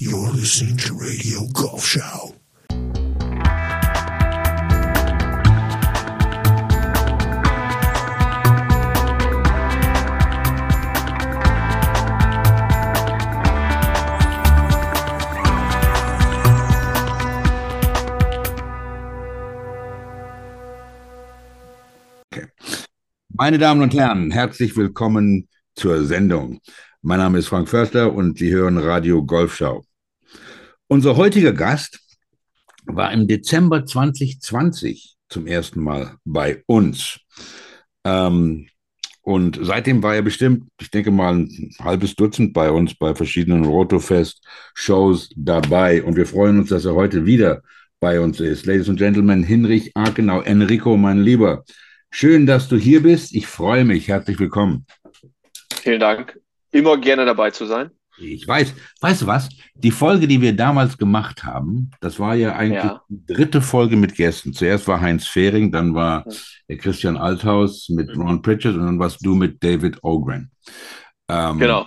You're listening to Radio Golf Show. Meine Damen und Herren, herzlich willkommen zur Sendung. Mein Name ist Frank Förster und Sie hören Radio Golfschau. Unser heutiger Gast war im Dezember 2020 zum ersten Mal bei uns. Ähm, und seitdem war er bestimmt, ich denke mal, ein halbes Dutzend bei uns bei verschiedenen Rotofest-Shows dabei. Und wir freuen uns, dass er heute wieder bei uns ist. Ladies and Gentlemen, Hinrich Arkenau, Enrico, mein Lieber. Schön, dass du hier bist. Ich freue mich. Herzlich willkommen. Vielen Dank. Immer gerne dabei zu sein. Ich weiß, weißt du was? Die Folge, die wir damals gemacht haben, das war ja eigentlich Ja. die dritte Folge mit Gästen. Zuerst war Heinz Fehring, dann war Christian Althaus mit Ron Pritchard und dann warst du mit David Ogren. Ähm, Genau.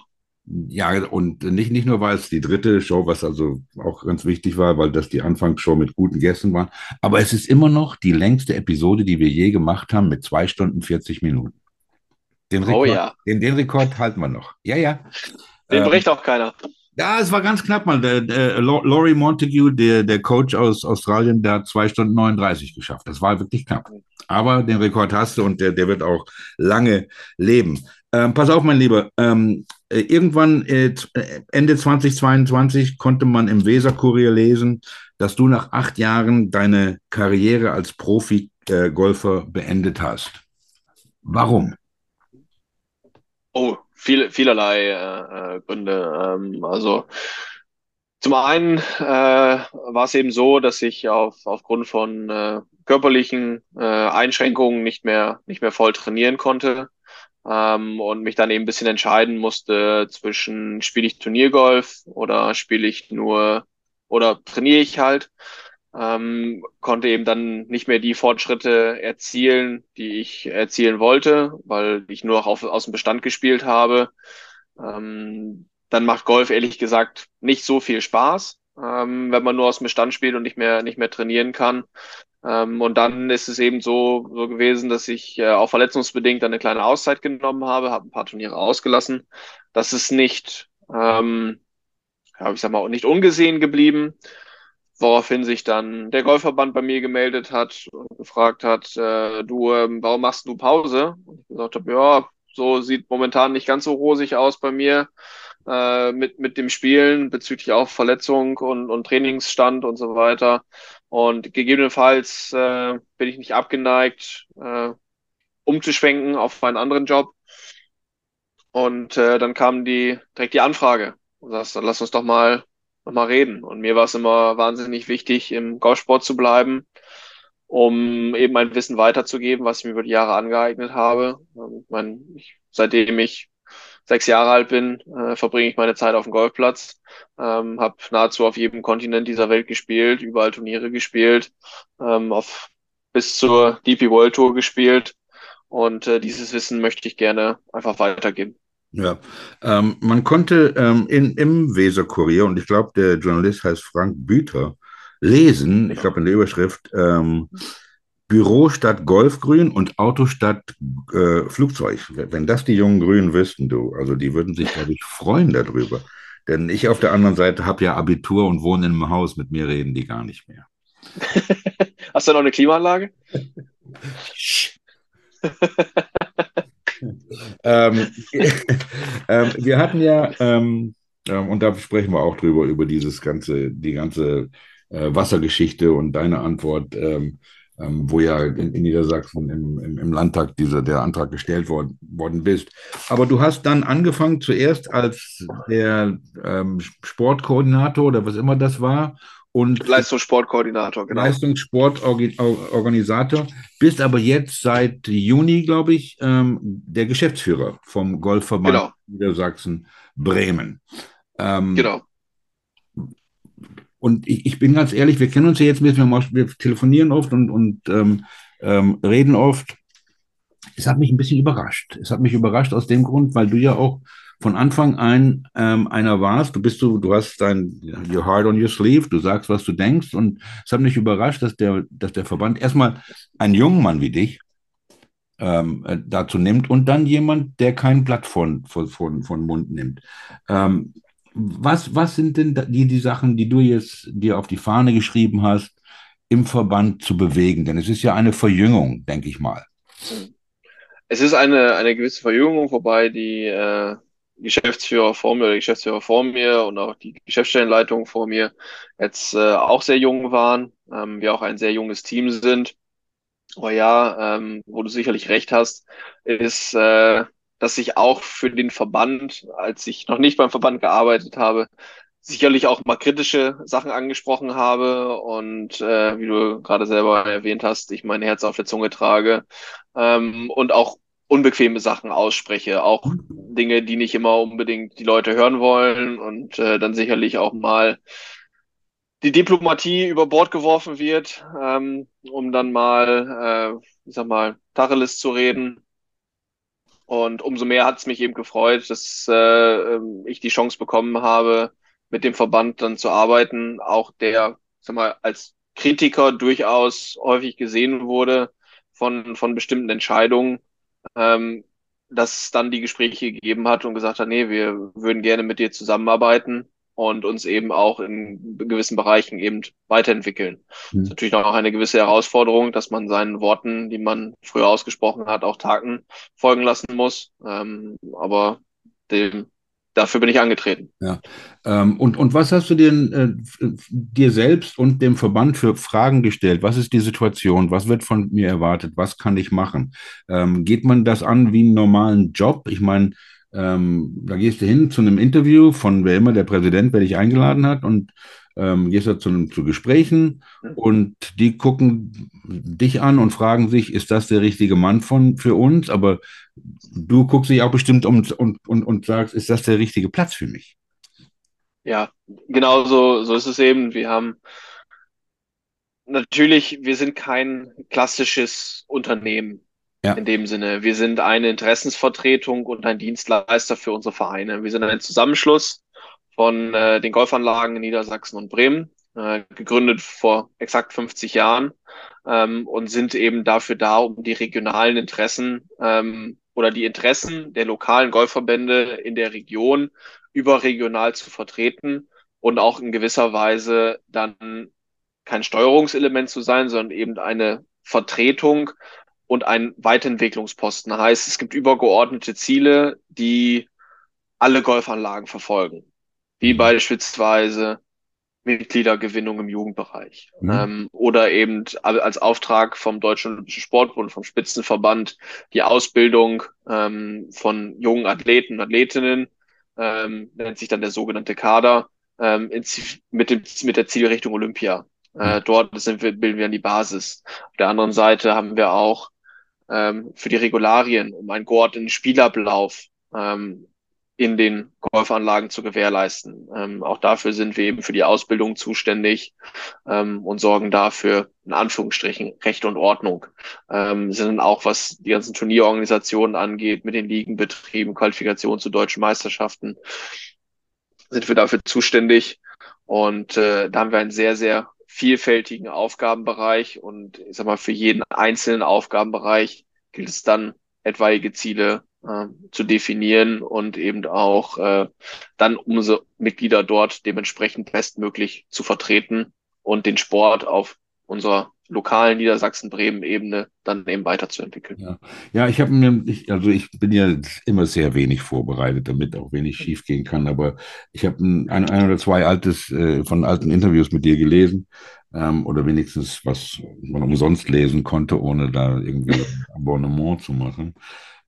Ja, und nicht, nicht nur, weil es die dritte Show, was also auch ganz wichtig war, weil das die Anfangsshow mit guten Gästen war, aber es ist immer noch die längste Episode, die wir je gemacht haben, mit zwei Stunden 40 Minuten. Den Oh Rekord, ja. den, den Rekord halten wir noch. Ja, ja. Den Ähm, bricht auch keiner. ja, es war ganz knapp mal. Der, der Lau- Laurie Montague, der, der Coach aus Australien, der hat zwei Stunden 39 geschafft. Das war wirklich knapp. Aber den Rekord hast du und der, der wird auch lange leben. Ähm, pass auf, mein Lieber. Ähm, äh, irgendwann äh, äh, Ende 2022 konnte man im Weser-Kurier lesen, dass du nach acht Jahren deine Karriere als Profi-Golfer beendet hast. Warum? Oh, viel, vielerlei äh, äh, Gründe. Ähm, also zum einen äh, war es eben so, dass ich auf, aufgrund von äh, körperlichen äh, Einschränkungen nicht mehr, nicht mehr voll trainieren konnte. Ähm, und mich dann eben ein bisschen entscheiden musste zwischen spiele ich Turniergolf oder spiele ich nur oder trainiere ich halt. Ähm, konnte eben dann nicht mehr die Fortschritte erzielen, die ich erzielen wollte, weil ich nur noch auf, aus dem Bestand gespielt habe. Ähm, dann macht Golf ehrlich gesagt nicht so viel Spaß, ähm, wenn man nur aus dem Bestand spielt und nicht mehr, nicht mehr trainieren kann. Ähm, und dann ist es eben so, so gewesen, dass ich äh, auch verletzungsbedingt eine kleine Auszeit genommen habe, habe ein paar Turniere ausgelassen. Das ist nicht, ähm, ja, ich sag mal, nicht ungesehen geblieben woraufhin sich dann der Golfverband bei mir gemeldet hat und gefragt hat, äh, du, ähm, warum machst du Pause? Und ich gesagt habe, ja, so sieht momentan nicht ganz so rosig aus bei mir äh, mit, mit dem Spielen bezüglich auch Verletzung und, und Trainingsstand und so weiter. Und gegebenenfalls äh, bin ich nicht abgeneigt, äh, umzuschwenken auf einen anderen Job. Und äh, dann kam die direkt die Anfrage. Und sagst, dann lass uns doch mal mal reden. Und mir war es immer wahnsinnig wichtig, im Golfsport zu bleiben, um eben mein Wissen weiterzugeben, was ich mir über die Jahre angeeignet habe. Ähm, Ich meine, ich, seitdem ich sechs Jahre alt bin, äh, verbringe ich meine Zeit auf dem Golfplatz, ähm, habe nahezu auf jedem Kontinent dieser Welt gespielt, überall Turniere gespielt, ähm, auf bis zur DP World Tour gespielt. Und äh, dieses Wissen möchte ich gerne einfach weitergeben. Ja, ähm, man konnte ähm, in, im Weser-Kurier, und ich glaube, der Journalist heißt Frank Büter, lesen, ich glaube in der Überschrift, ähm, Büro statt Golfgrün und Auto statt äh, Flugzeug. Wenn das die jungen Grünen wüssten, du, also die würden sich, glaube ich, freuen darüber. Denn ich auf der anderen Seite habe ja Abitur und wohne in einem Haus, mit mir reden die gar nicht mehr. Hast du noch eine Klimaanlage? ähm, ähm, wir hatten ja, ähm, ähm, und da sprechen wir auch drüber, über dieses ganze, die ganze äh, Wassergeschichte und deine Antwort, ähm, ähm, wo ja in, in Niedersachsen im, im, im Landtag dieser, der Antrag gestellt worden, worden bist. Aber du hast dann angefangen zuerst als der Sportkoordinator oder was immer das war und Leistungssportkoordinator, genau. Leistungssportorganisator, bist aber jetzt seit Juni, glaube ich, ähm, der Geschäftsführer vom Golfverband Genau. Niedersachsen Bremen. Ähm, Genau. Und ich, ich bin ganz ehrlich, wir kennen uns ja jetzt ein bisschen, wir, telefonieren oft und, und ähm, ähm, reden oft. Es hat mich ein bisschen überrascht. Es hat mich überrascht aus dem Grund, weil du ja auch von Anfang an ähm, einer warst. Du bist du, du hast dein your heart on your sleeve, du sagst, was du denkst. Und es hat mich überrascht, dass der, dass der Verband erstmal einen jungen Mann wie dich ähm, äh, dazu nimmt und dann jemand, der kein Blatt von, von, von, von Mund nimmt. Ähm, was, was sind denn die, die Sachen, die du jetzt dir auf die Fahne geschrieben hast, im Verband zu bewegen? Denn es ist ja eine Verjüngung, denke ich mal. Es ist eine, eine gewisse Verjüngung, wobei die äh, Geschäftsführer vor mir oder Geschäftsführer vor mir und auch die Geschäftsstellenleitung vor mir jetzt äh, auch sehr jung waren, ähm, wir auch ein sehr junges Team sind. Aber ja, ähm, wo du sicherlich recht hast, ist, äh, dass ich auch für den Verband, als ich noch nicht beim Verband gearbeitet habe, sicherlich auch mal kritische Sachen angesprochen habe und äh, wie du gerade selber erwähnt hast, ich mein Herz auf der Zunge trage ähm, und auch unbequeme Sachen ausspreche, auch Dinge, die nicht immer unbedingt die Leute hören wollen und äh, dann sicherlich auch mal die Diplomatie über Bord geworfen wird, ähm, um dann mal, äh, ich sag mal, Tacheles zu reden. Und umso mehr hat es mich eben gefreut, dass äh, ich die Chance bekommen habe, mit dem Verband dann zu arbeiten, auch der, sag mal, als Kritiker durchaus häufig gesehen wurde von, von bestimmten Entscheidungen, ähm, dass es dann die Gespräche gegeben hat und gesagt hat, nee, wir würden gerne mit dir zusammenarbeiten und uns eben auch in gewissen Bereichen eben weiterentwickeln. Mhm. Das ist natürlich auch eine gewisse Herausforderung, dass man seinen Worten, die man früher ausgesprochen hat, auch Taten folgen lassen muss. Ähm, aber dem, dafür bin ich angetreten. Ja. Ähm, und, und was hast du dir, äh, dir selbst und dem Verband für Fragen gestellt? Was ist die Situation? Was wird von mir erwartet? Was kann ich machen? Ähm, geht man das an wie einen normalen Job? Ich meine, ähm, da gehst du hin zu einem Interview von wer immer der Präsident, wer dich eingeladen hat und ähm, gehst da zu, zu Gesprächen und die gucken dich an und fragen sich, ist das der richtige Mann von, für uns? Aber du guckst dich auch bestimmt um und, und, und sagst, ist das der richtige Platz für mich? Ja, genau so, so ist es eben. Wir haben natürlich, wir sind kein klassisches Unternehmen. Ja. In dem Sinne, wir sind eine Interessensvertretung und ein Dienstleister für unsere Vereine. Wir sind ein Zusammenschluss von äh, den Golfanlagen in Niedersachsen und Bremen, äh, gegründet vor exakt 50 Jahren ähm, und sind eben dafür da, um die regionalen Interessen ähm, oder die Interessen der lokalen Golfverbände in der Region überregional zu vertreten und auch in gewisser Weise dann kein Steuerungselement zu sein, sondern eben eine Vertretung und ein Weiterentwicklungsposten. Heißt, es gibt übergeordnete Ziele, die alle Golfanlagen verfolgen, wie beispielsweise Mitgliedergewinnung im Jugendbereich mhm. ähm, oder eben als Auftrag vom Deutschen Olympischen Sportbund, vom Spitzenverband, die Ausbildung ähm, von jungen Athleten und Athletinnen, ähm, nennt sich dann der sogenannte Kader, ähm, in, mit, dem, mit der Zielrichtung Olympia. Äh, mhm. dort sind wir, bilden wir an die Basis. Auf der anderen Seite haben wir auch ähm, für die Regularien, um einen geordneten Spielablauf ähm, in den Golfanlagen zu gewährleisten. Ähm, auch dafür sind wir eben für die Ausbildung zuständig ähm, und sorgen dafür, in Anführungsstrichen, Recht und Ordnung. Ähm, sind auch, was die ganzen Turnierorganisationen angeht, mit den Ligenbetrieben, Qualifikation zu deutschen Meisterschaften, sind wir dafür zuständig. Und äh, da haben wir einen sehr, sehr vielfältigen Aufgabenbereich und ich sag mal, für jeden einzelnen Aufgabenbereich gilt es dann, etwaige Ziele äh, zu definieren und eben auch äh, dann unsere Mitglieder dort dementsprechend bestmöglich zu vertreten und den Sport auf unserer lokalen Niedersachsen-Bremen-Ebene dann eben weiterzuentwickeln. Ja, ja ich habe mir, ich, also ich bin ja immer sehr wenig vorbereitet, damit auch wenig schiefgehen kann, aber ich habe ein, ein, oder zwei altes, äh, von alten Interviews mit dir gelesen ähm, oder wenigstens was man umsonst lesen konnte, ohne da irgendwie Abonnement zu machen.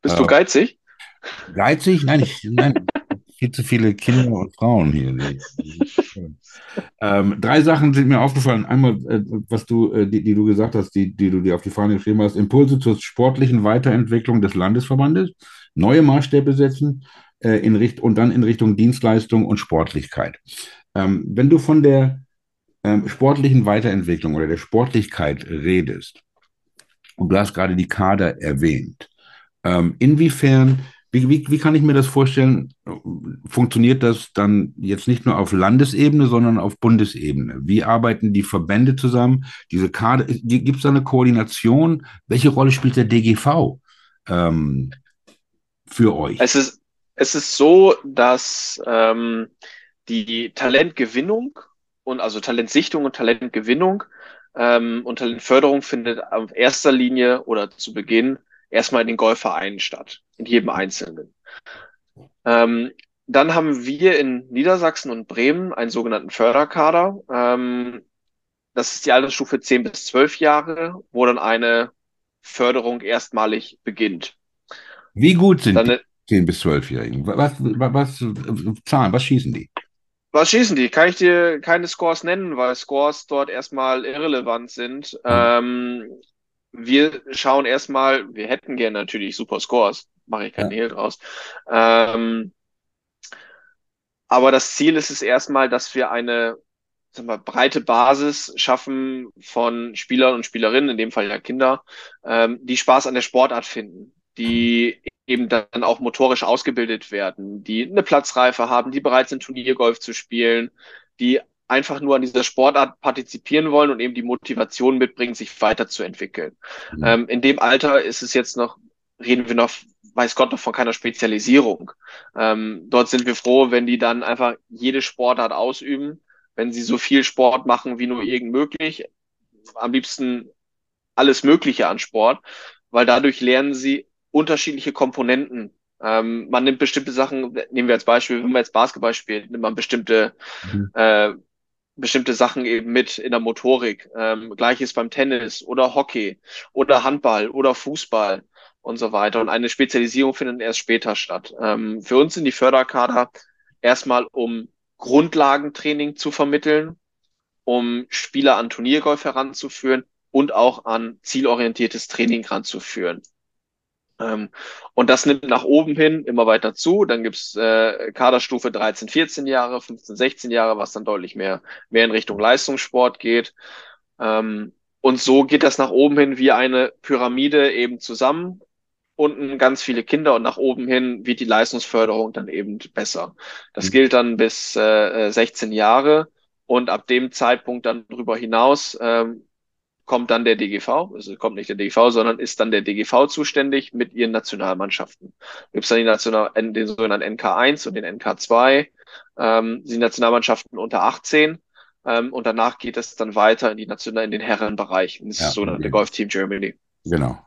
Bist du geizig? Geizig? Nein, ich, nein, viel zu viele Kinder und Frauen hier. ähm, drei Sachen sind mir aufgefallen. Einmal, äh, was du, äh, die, die, du gesagt hast, die, die du dir auf die Fahne geschrieben hast, Impulse zur sportlichen Weiterentwicklung des Landesverbandes, neue Maßstäbe setzen äh, in Richt und dann in Richtung Dienstleistung und Sportlichkeit. Ähm, wenn du von der ähm, sportlichen Weiterentwicklung oder der Sportlichkeit redest, und du hast gerade die Kader erwähnt, ähm, inwiefern Wie, wie, wie kann ich mir das vorstellen? Funktioniert das dann jetzt nicht nur auf Landesebene, sondern auf Bundesebene? Wie arbeiten die Verbände zusammen? Diese Kader, gibt es da eine Koordination? Welche Rolle spielt der DGV ähm, für euch? Es ist, es ist so, dass ähm, die Talentgewinnung und also Talentsichtung und Talentgewinnung ähm, und Talentförderung findet auf erster Linie oder zu Beginn erstmal in den Golfvereinen statt, in jedem Einzelnen. Ähm, dann haben wir in Niedersachsen und Bremen einen sogenannten Förderkader. Ähm, das ist die Altersstufe 10 bis 12 Jahre, wo dann eine Förderung erstmalig beginnt. Wie gut sind dann, die 10 bis 12-Jährigen? Was, was, was, Zahlen, was schießen die? Was schießen die? Kann ich dir keine Scores nennen, weil Scores dort erstmal irrelevant sind. Mhm. Ähm, wir schauen erstmal, wir hätten gerne natürlich super Scores, mache ich keinen ja. Hehl draus. Ähm, aber das Ziel ist es erstmal, dass wir eine sagen wir, breite Basis schaffen von Spielern und Spielerinnen, in dem Fall ja Kinder, ähm, die Spaß an der Sportart finden, die eben dann auch motorisch ausgebildet werden, die eine Platzreife haben, die bereit sind, Turniergolf zu spielen, die einfach nur an dieser Sportart partizipieren wollen und eben die Motivation mitbringen, sich weiterzuentwickeln. Mhm. Ähm, in dem Alter ist es jetzt noch, reden wir noch, weiß Gott, noch von keiner Spezialisierung. Ähm, dort sind wir froh, wenn die dann einfach jede Sportart ausüben, wenn sie so viel Sport machen wie nur irgend möglich. Am liebsten alles Mögliche an Sport, weil dadurch lernen sie unterschiedliche Komponenten ähm, man nimmt bestimmte Sachen, nehmen wir als Beispiel, wenn man jetzt Basketball spielt, nimmt man bestimmte mhm. äh, bestimmte Sachen eben mit in der Motorik. Ähm, Gleiches beim Tennis oder Hockey oder Handball oder Fußball und so weiter. Und eine Spezialisierung findet erst später statt. Ähm, für uns sind die Förderkader erstmal, um Grundlagentraining zu vermitteln, um Spieler an Turniergolf heranzuführen und auch an zielorientiertes Training heranzuführen. Ähm, und das nimmt nach oben hin immer weiter zu. Dann gibt's äh, Kaderstufe 13, 14 Jahre, 15, 16 Jahre, was dann deutlich mehr, mehr in Richtung Leistungssport geht. Ähm, und so geht das nach oben hin wie eine Pyramide eben zusammen. Unten ganz viele Kinder und nach oben hin wird die Leistungsförderung dann eben besser. Das mhm. gilt dann bis äh, 16 Jahre und ab dem Zeitpunkt dann darüber hinaus ähm, kommt dann der DGV, also kommt nicht der DGV, sondern ist dann der DGV zuständig mit ihren Nationalmannschaften. Gibt es dann die National den sogenannten NK1 und den NK2, ähm, die Nationalmannschaften unter 18 ähm, und danach geht es dann weiter in die National in den Herrenbereich. das ja, ist so okay. Golf Team Germany. Genau.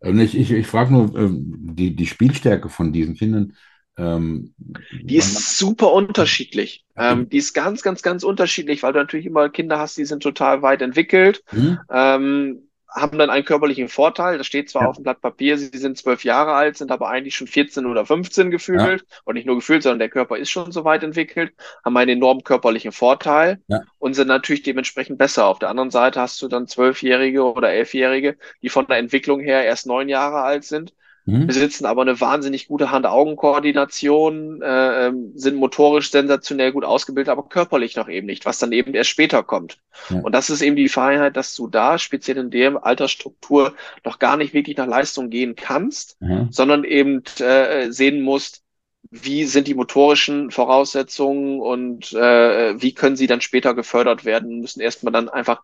Und ich, ich, ich frage nur, ähm, die, die Spielstärke von diesen Kindern, ähm, die ist super unterschiedlich. Ähm, die ist ganz, ganz, ganz unterschiedlich, weil du natürlich immer Kinder hast, die sind total weit entwickelt, mhm. ähm, haben dann einen körperlichen Vorteil. Das steht zwar ja. auf dem Blatt Papier, sie sind zwölf Jahre alt, sind aber eigentlich schon 14 oder 15 gefühlt. Ja. Und nicht nur gefühlt, sondern der Körper ist schon so weit entwickelt, haben einen enormen körperlichen Vorteil ja. und sind natürlich dementsprechend besser. Auf der anderen Seite hast du dann Zwölfjährige oder Elfjährige, die von der Entwicklung her erst neun Jahre alt sind mhm. besitzen aber eine wahnsinnig gute Hand-Augen-Koordination, äh, ähm, sind motorisch sensationell gut ausgebildet, aber körperlich noch eben nicht, was dann eben erst später kommt. Ja. Und das ist eben die Freiheit, dass du da speziell in der Altersstruktur noch gar nicht wirklich nach Leistung gehen kannst, mhm. sondern eben äh, sehen musst, wie sind die motorischen Voraussetzungen und äh, wie können sie dann später gefördert werden, müssen erstmal dann einfach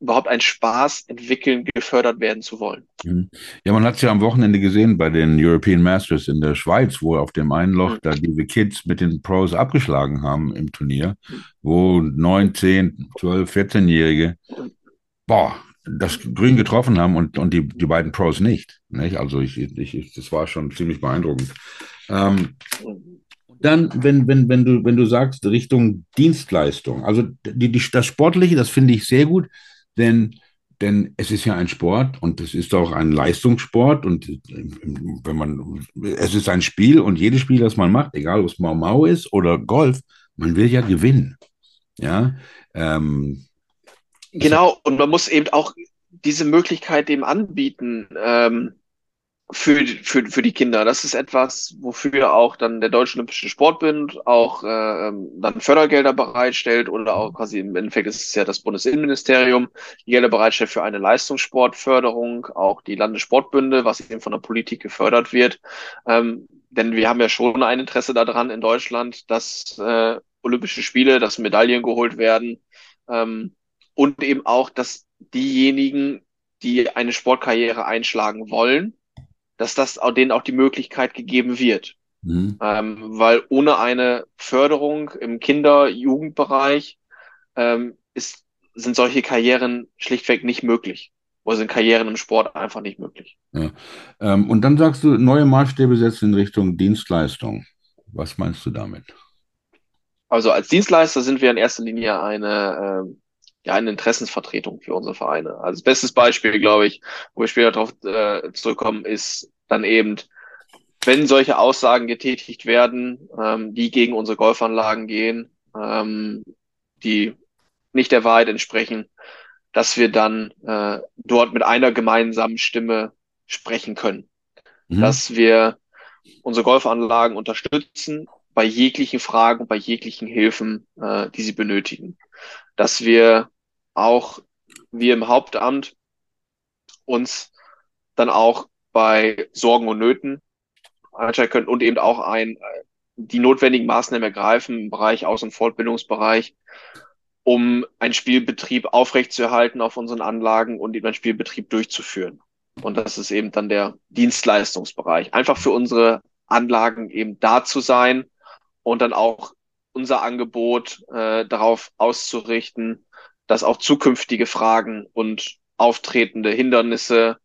überhaupt einen Spaß entwickeln, gefördert werden zu wollen. Mhm. Ja, man hat es ja am Wochenende gesehen bei den European Masters in der Schweiz, wo auf dem einen Loch mhm. da diese Kids mit den Pros abgeschlagen haben im Turnier, wo 9, 10, 12, 14-Jährige, boah, das Grün getroffen haben und, und die, die beiden Pros nicht. nicht? Also ich, ich, das war schon ziemlich beeindruckend. Ähm, dann, wenn, wenn, wenn, du, wenn du sagst, Richtung Dienstleistung, also die, die, das Sportliche, das finde ich sehr gut. Denn, denn es ist ja ein Sport und es ist auch ein Leistungssport und wenn man, es ist ein Spiel und jedes Spiel, das man macht, egal ob es Mau Mau ist oder Golf, man will ja gewinnen. Ja. Ähm, genau, und man muss eben auch diese Möglichkeit dem anbieten. Ähm, für, für, für die Kinder. Das ist etwas, wofür auch dann der Deutsche Olympische Sportbund auch äh, dann Fördergelder bereitstellt oder auch quasi im Endeffekt ist es ja das Bundesinnenministerium, die Gelder bereitstellt für eine Leistungssportförderung, auch die Landessportbünde, was eben von der Politik gefördert wird. Ähm, denn wir haben ja schon ein Interesse daran in Deutschland, dass äh, Olympische Spiele, dass Medaillen geholt werden ähm, und eben auch, dass diejenigen, die eine Sportkarriere einschlagen wollen, dass das auch denen auch die Möglichkeit gegeben wird. Mhm. Ähm, weil ohne eine Förderung im Kinder-Jugendbereich ähm, ist, sind solche Karrieren schlichtweg nicht möglich. Oder sind Karrieren im Sport einfach nicht möglich. Ja. Ähm, und dann sagst du, neue Maßstäbe setzen in Richtung Dienstleistung. Was meinst du damit? Also als Dienstleister sind wir in erster Linie eine, äh, ja, eine Interessensvertretung für unsere Vereine. Also das bestes Beispiel, glaube ich, wo wir später darauf äh, zurückkommen, ist dann eben, wenn solche Aussagen getätigt werden, ähm, die gegen unsere Golfanlagen gehen, ähm, die nicht der Wahrheit entsprechen, dass wir dann äh, dort mit einer gemeinsamen Stimme sprechen können. Mhm. Dass wir unsere Golfanlagen unterstützen bei jeglichen Fragen, bei jeglichen Hilfen, äh, die sie benötigen. Dass wir auch wir im Hauptamt uns dann auch bei Sorgen und Nöten einstellen können und eben auch ein, die notwendigen Maßnahmen ergreifen im Bereich Aus- und Fortbildungsbereich, um einen Spielbetrieb aufrechtzuerhalten auf unseren Anlagen und eben einen Spielbetrieb durchzuführen. Und das ist eben dann der Dienstleistungsbereich. Einfach für unsere Anlagen eben da zu sein und dann auch unser Angebot äh, darauf auszurichten, dass auch zukünftige Fragen und auftretende Hindernisse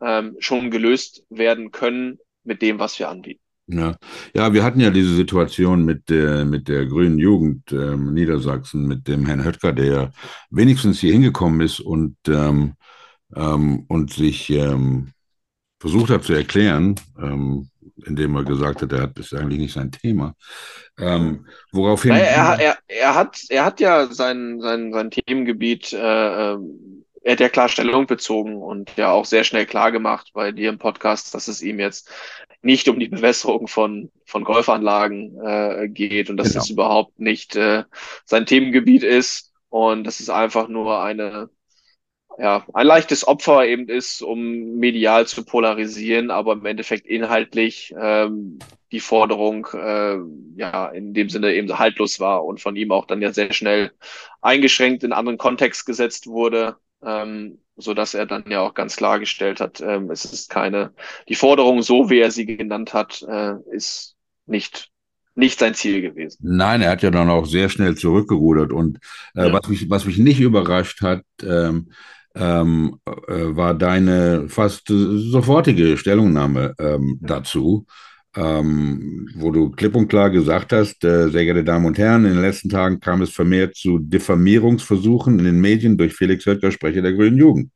ähm, schon gelöst werden können mit dem, was wir anbieten. Ja. ja, wir hatten ja diese Situation mit der, mit der grünen Jugend ähm, Niedersachsen, mit dem Herrn Höttger, der wenigstens hier hingekommen ist und, ähm, ähm, und sich ähm, versucht hat zu erklären, ähm, indem er gesagt hat, er hat das eigentlich nicht sein Thema. Ähm, woraufhin. Er, er, er, hat, er hat ja sein, sein, sein Themengebiet, äh, ähm, er hat ja klar Stellung bezogen und ja auch sehr schnell klar gemacht bei dir im Podcast, dass es ihm jetzt nicht um die Bewässerung von, von Golfanlagen äh, geht und dass genau. das überhaupt nicht äh, sein Themengebiet ist und dass es einfach nur eine ja, ein leichtes Opfer eben ist, um medial zu polarisieren, aber im Endeffekt inhaltlich ähm, die Forderung äh, ja in dem Sinne eben haltlos war und von ihm auch dann ja sehr schnell eingeschränkt in anderen Kontext gesetzt wurde, ähm, so dass er dann ja auch ganz klargestellt hat, ähm, es ist keine, die Forderung so, wie er sie genannt hat, äh, ist nicht nicht sein Ziel gewesen. Nein, er hat ja dann auch sehr schnell zurückgerudert und äh, ja. was mich was mich nicht überrascht hat, ähm, ähm, äh, war deine fast sofortige Stellungnahme ähm, dazu, ähm, wo du klipp und klar gesagt hast, äh, sehr geehrte Damen und Herren, in den letzten Tagen kam es vermehrt zu Diffamierungsversuchen in den Medien durch Felix Höttger, Sprecher der Grünen Jugend.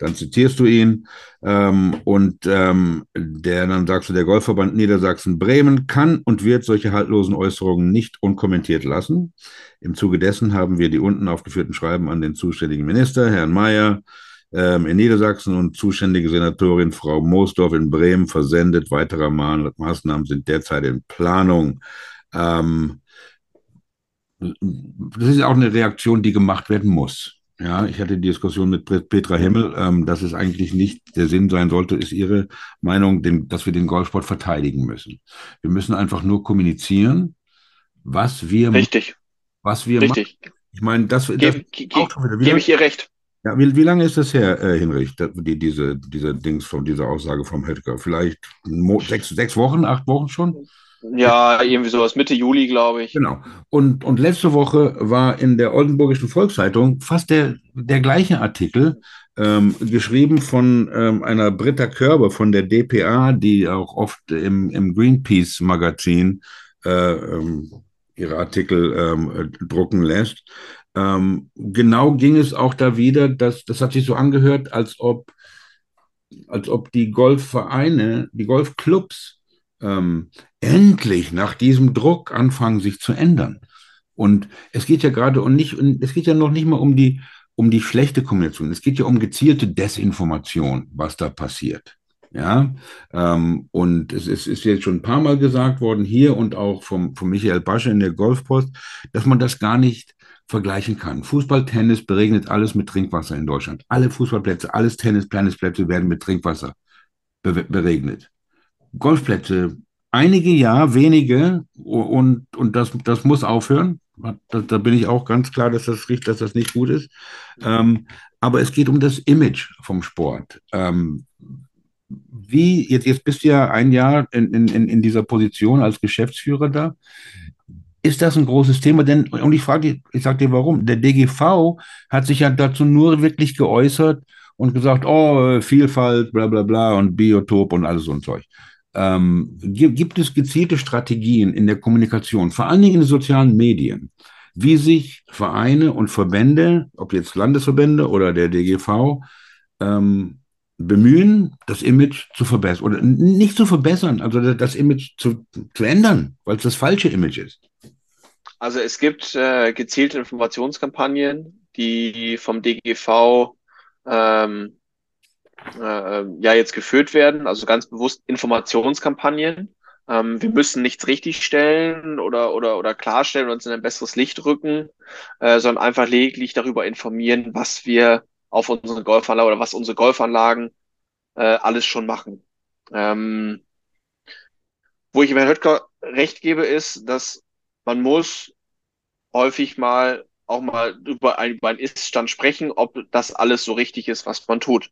Dann zitierst du ihn ähm, und ähm, der dann sagst du, der Golfverband Niedersachsen-Bremen kann und wird solche haltlosen Äußerungen nicht unkommentiert lassen. Im Zuge dessen haben wir die unten aufgeführten Schreiben an den zuständigen Minister, Herrn Mayer, ähm, in Niedersachsen und zuständige Senatorin Frau Moosdorf in Bremen versendet. Weitere Maßnahmen sind derzeit in Planung. Ähm, das ist auch eine Reaktion, die gemacht werden muss. Ja, ich hatte die Diskussion mit Petra Himmel, ähm, dass es eigentlich nicht der Sinn sein sollte, ist ihre Meinung, den, dass wir den Golfsport verteidigen müssen. Wir müssen einfach nur kommunizieren, was wir, Richtig. was wir Richtig. machen. Ich meine, das, das Ge ge gebe ich ihr recht. Ja, wie, wie lange ist das her, äh, Hinrich, die, diese, diese Dings von dieser Aussage vom Hedger? Vielleicht sechs, sechs Wochen, acht Wochen schon? Ja, irgendwie sowas, Mitte Juli, glaube ich. Genau. Und, und letzte Woche war in der Oldenburgischen Volkszeitung fast der, der gleiche Artikel, ähm, geschrieben von ähm, einer Britta Körber von der DPA, die auch oft im, im Greenpeace-Magazin äh, ähm, ihre Artikel ähm, drucken lässt. Ähm, genau ging es auch da wieder, dass das hat sich so angehört, als ob, als ob die Golfvereine, die Golfclubs ähm, endlich nach diesem Druck anfangen, sich zu ändern. Und es geht ja gerade und nicht, es geht ja noch nicht mal um die, um die schlechte Kommunikation. Es geht ja um gezielte Desinformation, was da passiert. Ja, ähm, und es ist, ist, jetzt schon ein paar Mal gesagt worden, hier und auch vom, vom Michael Basche in der Golfpost, dass man das gar nicht vergleichen kann. Fußball, Tennis beregnet alles mit Trinkwasser in Deutschland. Alle Fußballplätze, alles Tennis, Tennisplätze werden mit Trinkwasser be beregnet. Golfplätze, einige ja, wenige, und, und das, das muss aufhören. Da, da bin ich auch ganz klar, dass das dass das nicht gut ist. Ähm, aber es geht um das Image vom Sport. Ähm, wie, jetzt, jetzt bist du ja ein Jahr in, in, in dieser Position als Geschäftsführer da. Ist das ein großes Thema? Denn, und ich frage, ich sage dir warum. Der DGV hat sich ja dazu nur wirklich geäußert und gesagt, oh, Vielfalt, bla bla bla und Biotop und alles so ein Zeug. Ähm, gibt es gezielte Strategien in der Kommunikation, vor allen Dingen in den sozialen Medien, wie sich Vereine und Verbände, ob jetzt Landesverbände oder der DGV, ähm, bemühen, das Image zu verbessern oder nicht zu verbessern, also das Image zu, zu ändern, weil es das falsche Image ist. Also es gibt äh, gezielte Informationskampagnen, die vom DGV ähm, äh, ja jetzt geführt werden, also ganz bewusst Informationskampagnen. Ähm, wir müssen nichts richtigstellen oder, oder, oder klarstellen und uns in ein besseres Licht rücken, äh, sondern einfach lediglich darüber informieren, was wir auf unsere Golfanlage oder was unsere Golfanlagen äh, alles schon machen. Ähm, wo ich Herrn Höttger recht gebe, ist, dass man muss häufig mal auch mal über einen, über einen Ist-Stand sprechen, ob das alles so richtig ist, was man tut.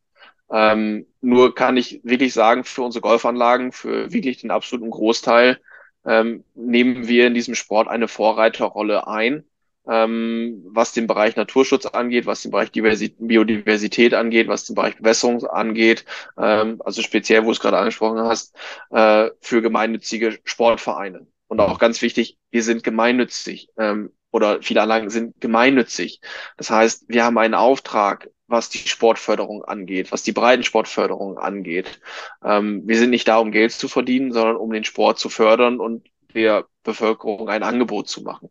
Ähm, nur kann ich wirklich sagen, für unsere Golfanlagen, für wirklich den absoluten Großteil, ähm, nehmen wir in diesem Sport eine Vorreiterrolle ein ähm, was den Bereich Naturschutz angeht, was den Bereich Diversi Biodiversität angeht, was den Bereich Bewässerung angeht, ähm, also speziell, wo du es gerade angesprochen hast, äh, für gemeinnützige Sportvereine. Und auch ganz wichtig, wir sind gemeinnützig ähm, oder viele Anlagen sind gemeinnützig. Das heißt, wir haben einen Auftrag, was die Sportförderung angeht, was die Breitensportförderung angeht. Ähm, wir sind nicht da, um Geld zu verdienen, sondern um den Sport zu fördern und der Bevölkerung ein Angebot zu machen.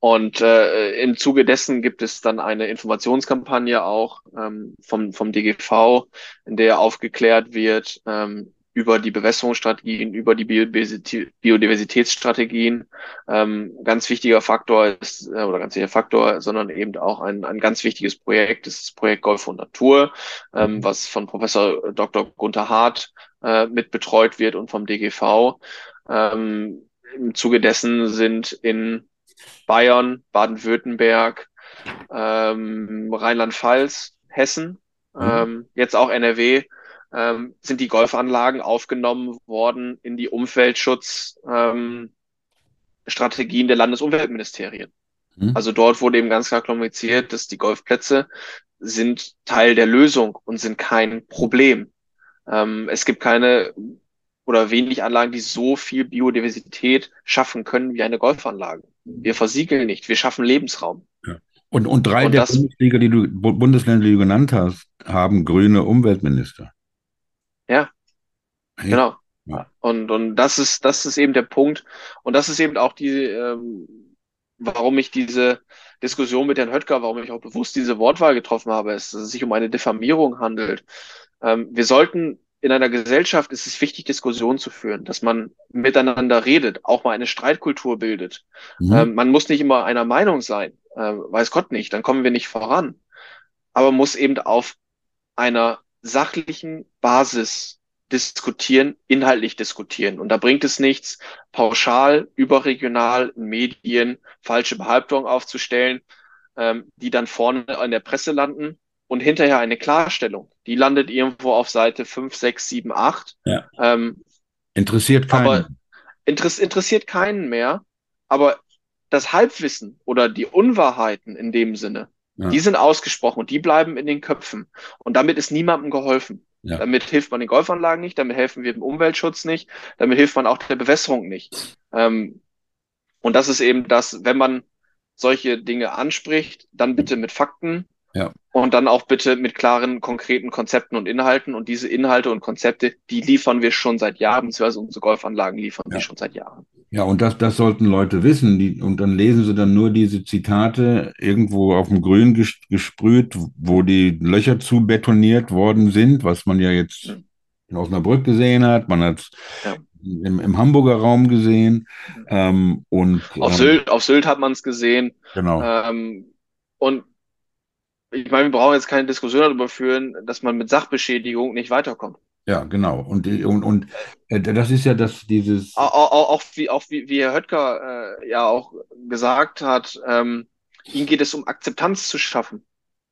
Und äh, im Zuge dessen gibt es dann eine Informationskampagne auch ähm, vom, vom DGV, in der aufgeklärt wird ähm, über die Bewässerungsstrategien, über die Biodiversitätsstrategien. Ähm, ganz wichtiger Faktor ist, äh, oder ganz wichtiger Faktor, sondern eben auch ein, ein ganz wichtiges Projekt, das ist das Projekt Golf und Natur, ähm, mhm. was von Professor Dr. Gunther Hart äh, mit betreut wird und vom DGV. Ähm, Im Zuge dessen sind in Bayern, Baden-Württemberg, ähm, Rheinland-Pfalz, Hessen, mhm. ähm, jetzt auch NRW, ähm, sind die Golfanlagen aufgenommen worden in die Umweltschutzstrategien ähm, der Landesumweltministerien. Mhm. Also dort wurde eben ganz klar kommuniziert, dass die Golfplätze sind Teil der Lösung und sind kein Problem. Ähm, es gibt keine oder wenig Anlagen, die so viel Biodiversität schaffen können wie eine Golfanlage. Wir versiegeln nicht, wir schaffen Lebensraum. Ja. Und, und drei und der das, Bundesliga, die du, Bundesländer, die du genannt hast, haben grüne Umweltminister. Ja, hey. genau. Ja. Und, und das ist, das ist eben der Punkt. Und das ist eben auch die, ähm, warum ich diese Diskussion mit Herrn Höttger, warum ich auch bewusst diese Wortwahl getroffen habe, ist, dass es sich um eine Diffamierung handelt. Ähm, wir sollten in einer Gesellschaft ist es wichtig, Diskussionen zu führen, dass man miteinander redet, auch mal eine Streitkultur bildet. Mhm. Ähm, man muss nicht immer einer Meinung sein, äh, weiß Gott nicht, dann kommen wir nicht voran. Aber muss eben auf einer sachlichen Basis diskutieren, inhaltlich diskutieren. Und da bringt es nichts, pauschal, überregional in Medien falsche Behauptungen aufzustellen, ähm, die dann vorne in der Presse landen und hinterher eine Klarstellung. Die landet irgendwo auf Seite 5, 6, 7, 8. Ja. Ähm, interessiert keinen. Aber interess interessiert keinen mehr. Aber das Halbwissen oder die Unwahrheiten in dem Sinne, ja. die sind ausgesprochen und die bleiben in den Köpfen. Und damit ist niemandem geholfen. Ja. Damit hilft man den Golfanlagen nicht, damit helfen wir dem Umweltschutz nicht, damit hilft man auch der Bewässerung nicht. Ähm, und das ist eben das, wenn man solche Dinge anspricht, dann bitte mit Fakten Ja. Und dann auch bitte mit klaren, konkreten Konzepten und Inhalten. Und diese Inhalte und Konzepte, die liefern wir schon seit Jahren, beziehungsweise unsere Golfanlagen liefern Ja. die schon seit Jahren. Ja, und das, das sollten Leute wissen. Die, und dann lesen sie dann nur diese Zitate irgendwo auf dem Grün ges gesprüht, wo die Löcher zu betoniert worden sind, was man ja jetzt Mhm. in Osnabrück gesehen hat. Man hat es Ja. im, im Hamburger Raum gesehen. Ähm, und Auf ähm, Sylt, auf Sylt hat man es gesehen. Genau. Ähm, und ich meine, wir brauchen jetzt keine Diskussion darüber führen, dass man mit Sachbeschädigung nicht weiterkommt. Ja, genau. Und, und, und äh, das ist ja das, dieses. Auch, auch, auch wie, auch wie, wie Herr Höttger äh, ja auch gesagt hat, ähm, ihm geht es um Akzeptanz zu schaffen.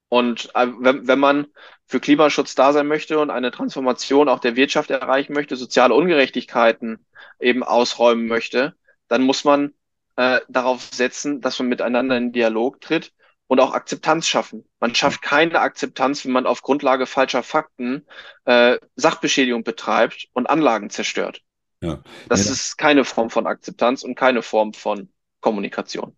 Und äh, wenn, wenn man für Klimaschutz da sein möchte und eine Transformation auch der Wirtschaft erreichen möchte, soziale Ungerechtigkeiten eben ausräumen möchte, dann muss man äh, darauf setzen, dass man miteinander in Dialog tritt und auch Akzeptanz schaffen. Man schafft keine Akzeptanz, wenn man auf Grundlage falscher Fakten äh, Sachbeschädigung betreibt und Anlagen zerstört. Ja. Das Ja. ist keine Form von Akzeptanz und keine Form von Kommunikation.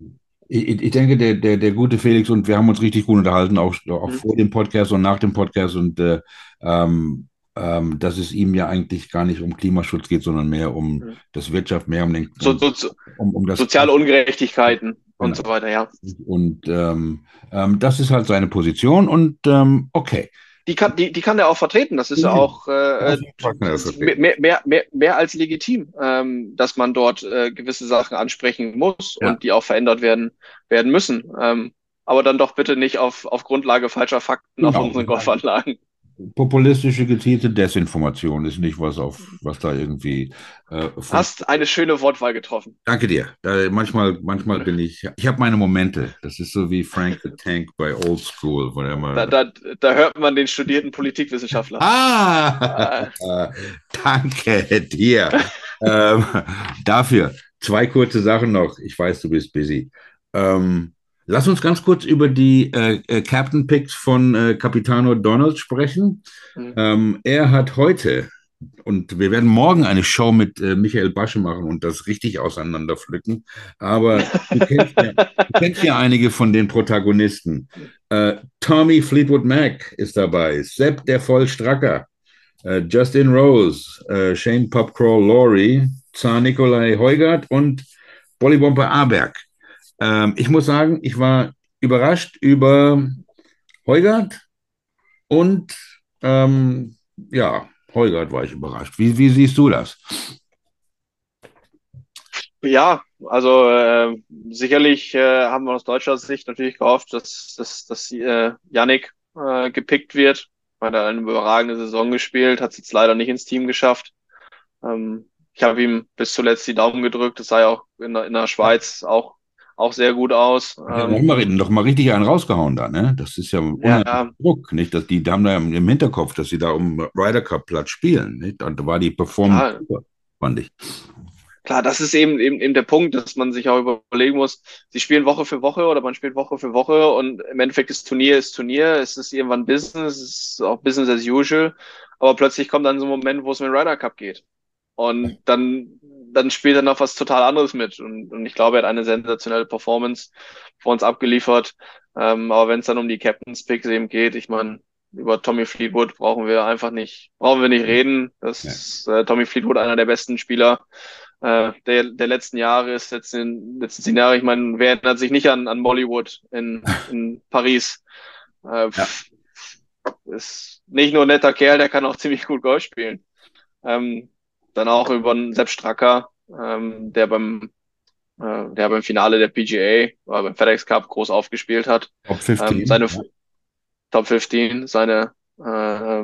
Ich, ich denke, der, der, der gute Felix und wir haben uns richtig gut unterhalten, auch, auch Mhm. vor dem Podcast und nach dem Podcast und äh, ähm, ähm, dass es ihm ja eigentlich gar nicht um Klimaschutz geht, sondern mehr um Mhm. das Wirtschaft, mehr um den So, so, um, um das soziale Ungerechtigkeiten und Genau. so weiter, ja. und ähm, ähm, das ist halt seine Position und ähm, okay. Die kann, die, die kann er auch vertreten. Das ist ja Ja. auch äh, Auf mehr, mehr, mehr, mehr als legitim, ähm, dass man dort äh, gewisse Sachen ansprechen muss Ja. und die auch verändert werden, werden müssen. Ähm, aber dann doch bitte nicht auf, auf Grundlage falscher Fakten auf Genau. unseren Golfanlagen. Populistische gezielte Desinformation ist nicht was auf was da irgendwie äh, Hast eine schöne Wortwahl getroffen. Danke dir. Da, manchmal, manchmal bin ich, ich habe meine Momente. Das ist so wie Frank the Tank bei Old School, wo er immer. Da, da, da hört man den studierten Politikwissenschaftler. Ah, danke dir. ähm, dafür zwei kurze Sachen noch. Ich weiß, du bist busy. Ähm, lass uns ganz kurz über die äh, äh, Captain Picks von äh, Capitano Donald sprechen. Mhm. Ähm, er hat heute und wir werden morgen eine Show mit äh, Michael Basche machen und das richtig auseinanderpflücken. Aber du kennst ja, du kennst ja einige von den Protagonisten. Äh, Tommy Fleetwood Mac ist dabei, Sepp der Vollstracker, äh, Justin Rose, Shane Popcrawl Laurie, Zar Nikolai Heugart und Bollybomper Aberg. Ähm, ich muss sagen, ich war überrascht über Heugart und ähm, ja, Heugart war ich überrascht. Wie, wie siehst du das? Ja, also äh, sicherlich äh, haben wir aus deutscher Sicht natürlich gehofft, dass, dass, dass äh, Yannick äh, gepickt wird, weil er eine überragende Saison gespielt, hat es jetzt leider nicht ins Team geschafft. Ähm, ich habe ihm bis zuletzt die Daumen gedrückt, das ja auch in in der Schweiz auch, auch sehr gut aus. Ja, Ähm, noch, mal, noch mal richtig einen rausgehauen da, ne? Das ist ja ja, Druck, nicht? Dass die, die haben da im, Hinterkopf, dass sie da um Ryder Cup Platz spielen, nicht? Und da war die Performance, Ja. fand ich. Klar, das ist eben, eben, eben der Punkt, dass man sich auch überlegen muss, sie spielen Woche für Woche oder man spielt Woche für Woche und im Endeffekt ist Turnier ist Turnier, es ist irgendwann Business, es ist auch Business as usual, aber plötzlich kommt dann so ein Moment, wo es mit dem Ryder Cup geht. Und dann, dann spielt er noch was total anderes mit. Und, und ich glaube, er hat eine sensationelle Performance vor uns abgeliefert. Ähm, aber wenn es dann um die Captain's Picks eben geht, ich meine, über Tommy Fleetwood brauchen wir einfach nicht, brauchen wir nicht reden. Das ist äh, Tommy Fleetwood einer der besten Spieler äh, der, der letzten Jahre ist den letzten zehn Jahre, ich meine, wer erinnert sich nicht an, an Bollywood in, in Paris? Äh, Ja. Ist nicht nur ein netter Kerl, der kann auch ziemlich gut Golf spielen. Ähm, dann auch über einen Sepp Stracker, ähm, der beim äh, der beim Finale der PGA oder beim FedEx Cup groß aufgespielt hat. Top 15. Ähm, seine. Top 15, seine äh,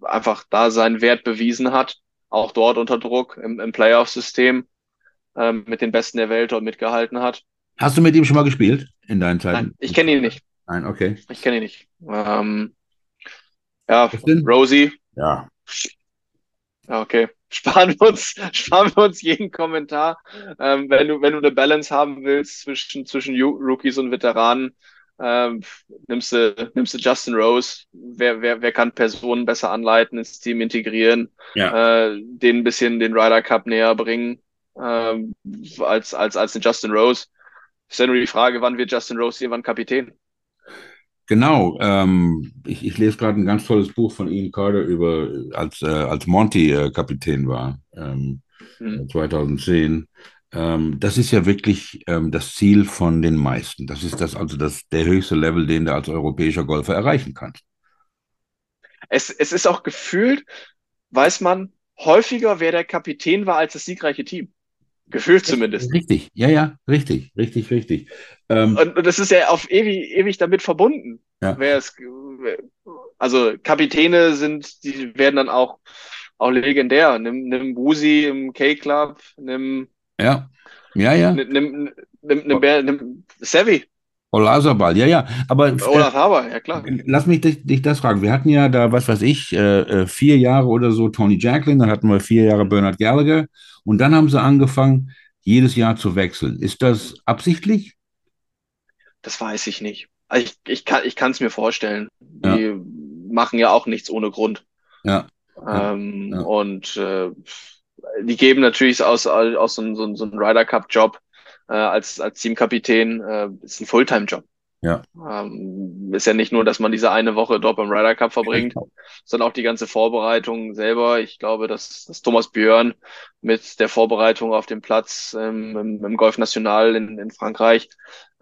einfach da seinen Wert bewiesen hat, auch dort unter Druck im, im Playoff-System ähm, mit den Besten der Welt dort mitgehalten hat. Hast du mit ihm schon mal gespielt in deinen Zeiten? Nein, ich kenne ihn nicht. Nein, okay. Ich kenne ihn nicht. Ähm, ja? Rosie, Ja. Ja, okay. Sparen wir uns, sparen wir uns jeden Kommentar. Ähm, wenn du, wenn du eine Balance haben willst zwischen, zwischen Rookies und Veteranen, ähm, nimmst du, nimmst du Justin Rose. Wer, wer, wer kann Personen besser anleiten, ins Team integrieren, Ja. äh, denen ein bisschen den Ryder Cup näher bringen, ähm, als, als, als den Justin Rose. Ist ja nur die Frage, wann wird Justin Rose irgendwann Kapitän? Genau, ähm, ich, ich lese gerade ein ganz tolles Buch von Ian Carter über, als, äh, als Monty äh, Kapitän war, ähm, Hm. 2010. Ähm, das ist ja wirklich ähm, das Ziel von den meisten. Das ist das also das, der höchste Level, den du als europäischer Golfer erreichen kannst. Es, es ist auch gefühlt, weiß man häufiger, wer der Kapitän war als das siegreiche Team. Gefühlt zumindest. Richtig, ja, ja, richtig, richtig, richtig. Ähm, Und, und das ist ja auf ewig, ewig damit verbunden. ja, Wer es, also Kapitäne sind, die werden dann auch, auch legendär. Nimm, nimm Busi im K-Club, nimm, ja, ja, ja. nimm, nimm, nimm, nimm, nimm, nimm Sevi, Olazabal, ja, ja. Aber Olaf Haber, ja klar. Lass mich dich, dich das fragen. Wir hatten ja da, was weiß ich, äh, äh, vier Jahre oder so Tony Jacklin, dann hatten wir vier Jahre Bernard Gallagher und dann haben sie angefangen, jedes Jahr zu wechseln. Ist das absichtlich? Das weiß ich nicht. Also ich, ich kann, ich es mir vorstellen. Ja. Die machen ja auch nichts ohne Grund. Ja, Ähm, ja. und äh, die geben natürlich aus, aus so, einem- so, so einem Ryder Cup Job äh, als, als Teamkapitän, äh, ist ein Fulltime-Job. ja. Ähm, ist ja nicht nur, dass man diese eine Woche dort beim Ryder Cup verbringt, sondern auch die ganze Vorbereitung selber. Ich glaube, dass, dass Thomas Björn mit der Vorbereitung auf dem Platz ähm, im, im Golf National in, in Frankreich,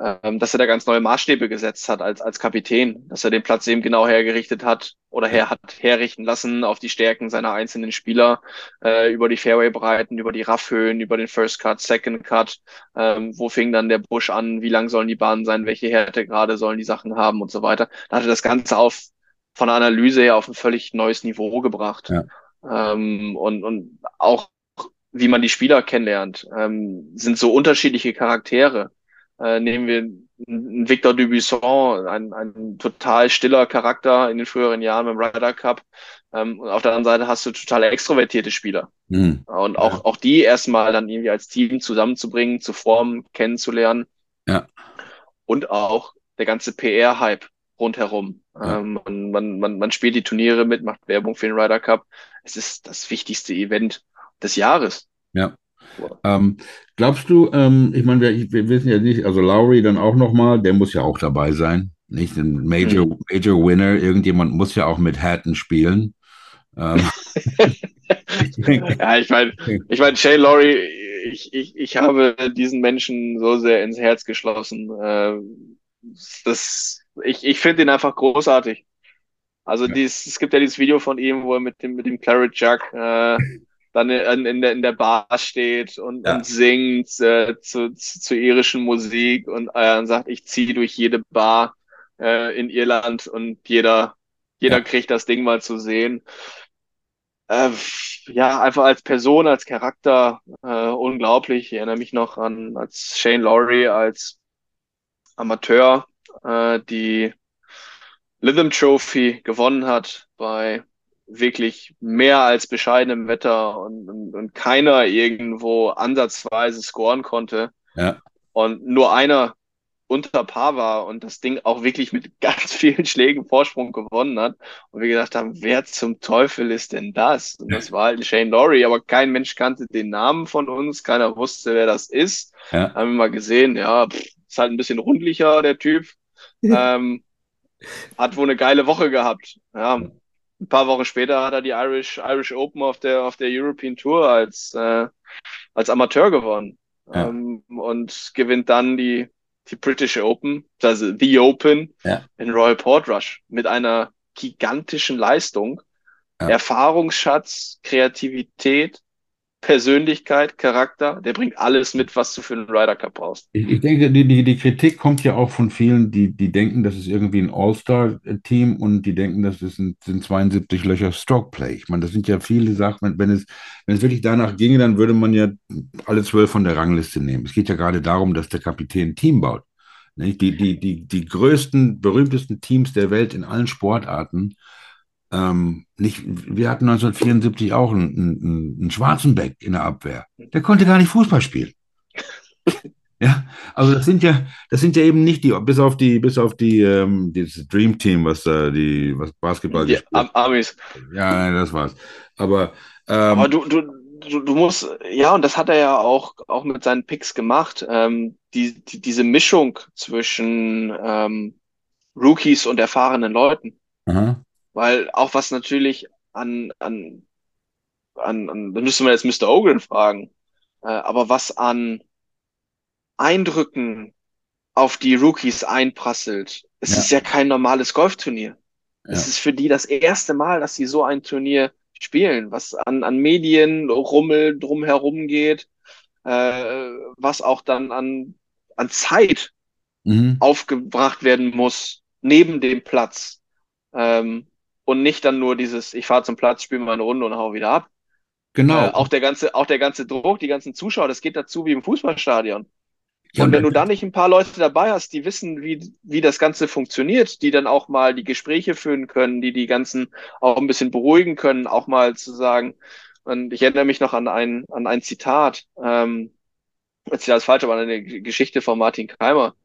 dass er da ganz neue Maßstäbe gesetzt hat als, als Kapitän, dass er den Platz eben genau hergerichtet hat oder her hat herrichten lassen auf die Stärken seiner einzelnen Spieler, äh, über die Fairway-Breiten, über die Raffhöhen, über den First Cut, Second Cut, ähm, wo fing dann der Busch an, wie lang sollen die Bahnen sein, welche Härtegrade sollen die Sachen haben und so weiter. Da hat er das Ganze auf von der Analyse her auf ein völlig neues Niveau gebracht. Ja. Ähm, und, und auch wie man die Spieler kennenlernt, ähm, sind so unterschiedliche Charaktere. Äh, nehmen wir einen Victor Dubuisson, ein, ein total stiller Charakter in den früheren Jahren beim Ryder Cup. Ähm, und auf der anderen Seite hast du total extrovertierte Spieler. Hm. Und auch, auch die erstmal dann irgendwie als Team zusammenzubringen, zu formen, kennenzulernen. Ja. Und auch der ganze PR-Hype rundherum. Ja. Ähm, man, man, man, man spielt die Turniere mit, macht Werbung für den Ryder Cup. Es ist das wichtigste Event des Jahres. Ja. Ähm, glaubst du, ähm, ich meine, wir, wir wissen ja nicht, also Lowry dann auch nochmal, der muss ja auch dabei sein. Nicht ein Major, Mhm. Major Winner, irgendjemand muss ja auch mit Hatton spielen. Ähm, Ja, ich meine, ich meine, Shay Laurie, ich, ich, ich habe diesen Menschen so sehr ins Herz geschlossen. Äh, das, ich, ich finde ihn einfach großartig. Also Ja. dies, es gibt ja dieses Video von ihm, wo er mit dem, mit dem Claret Jug äh, dann in, in der, in der Bar steht und, Ja. und singt äh, zu, zu, zu irischen Musik und, äh, sagt, ich ziehe durch jede Bar äh, in Irland und jeder, jeder Ja. kriegt das Ding mal zu sehen. Äh, ja, einfach als Person, als Charakter äh, unglaublich. Ich erinnere mich noch an als Shane Lowry als Amateur äh, die Lytham Trophy gewonnen hat bei wirklich mehr als bescheidenem Wetter und, und, und keiner irgendwo ansatzweise scoren konnte ja, und nur einer unter Paar war und das Ding auch wirklich mit ganz vielen Schlägen Vorsprung gewonnen hat und wir gedacht haben, wer zum Teufel ist denn das? Und das war halt Shane Lowry, aber kein Mensch kannte den Namen von uns, keiner wusste, wer das ist. ja, Haben wir mal gesehen, ja, pff, ist halt ein bisschen rundlicher, der Typ. Ähm, hat wohl eine geile Woche gehabt. Ja, ein paar Wochen später hat er die Irish, Irish Open auf der, auf der European Tour als, äh, als Amateur gewonnen. Ja. Ähm, und gewinnt dann die, die British Open, also The Open Ja. in Royal Portrush mit einer gigantischen Leistung, Ja. Erfahrungsschatz, Kreativität, Persönlichkeit, Charakter, der bringt alles mit, was du für einen Ryder Cup brauchst. Ich, ich denke, die, die, die Kritik kommt ja auch von vielen, die, die denken, das ist irgendwie ein All-Star-Team und die denken, das ist ein, sind 72 Löcher Stroke-Play. Ich meine, das sind ja viele Sachen. Wenn, wenn, es, wenn es wirklich danach ginge, dann würde man ja alle zwölf von der Rangliste nehmen. Es geht ja gerade darum, dass der Kapitän ein Team baut. Die, die, die, die größten, berühmtesten Teams der Welt in allen Sportarten. Ähm, nicht, wir hatten 1974 auch einen, einen, einen Schwarzenbeck in der Abwehr. Der konnte gar nicht Fußball spielen. Ja, also das sind ja, das sind ja eben nicht die, bis auf die, bis auf die, ähm, dieses Dream Team, was da die, was Basketball Die gespielt Am Amis. Ja, das war's. Aber, ähm, Aber du, du, du, du musst, ja, und das hat er ja auch, auch mit seinen Picks gemacht. Ähm, die, die, diese Mischung zwischen ähm, Rookies und erfahrenen Leuten. Aha. Weil auch was natürlich an, an, an, an da müsste man jetzt Mr. Ogun fragen, äh, aber was an Eindrücken auf die Rookies einprasselt, es Ja. ist ja kein normales Golfturnier. Es Ja. ist für die das erste Mal, dass sie so ein Turnier spielen, was an, an Medien, Rummel drumherum geht, äh, was auch dann an, an Zeit Mhm. aufgebracht werden muss, neben dem Platz. Ähm, und nicht dann nur dieses, ich fahre zum Platz, spiele mal eine Runde und hau wieder ab. Genau. Äh, auch der ganze, auch der ganze Druck, die ganzen Zuschauer, das geht dazu wie im Fußballstadion. Ja, Und wenn du dann nicht ein paar Leute dabei hast, die wissen, wie, wie das Ganze funktioniert, die dann auch mal die Gespräche führen können, die die ganzen auch ein bisschen beruhigen können, auch mal zu sagen, und ich erinnere mich noch an ein, an ein Zitat, ähm, jetzt ja das falsche, aber eine Geschichte von Martin Keimer,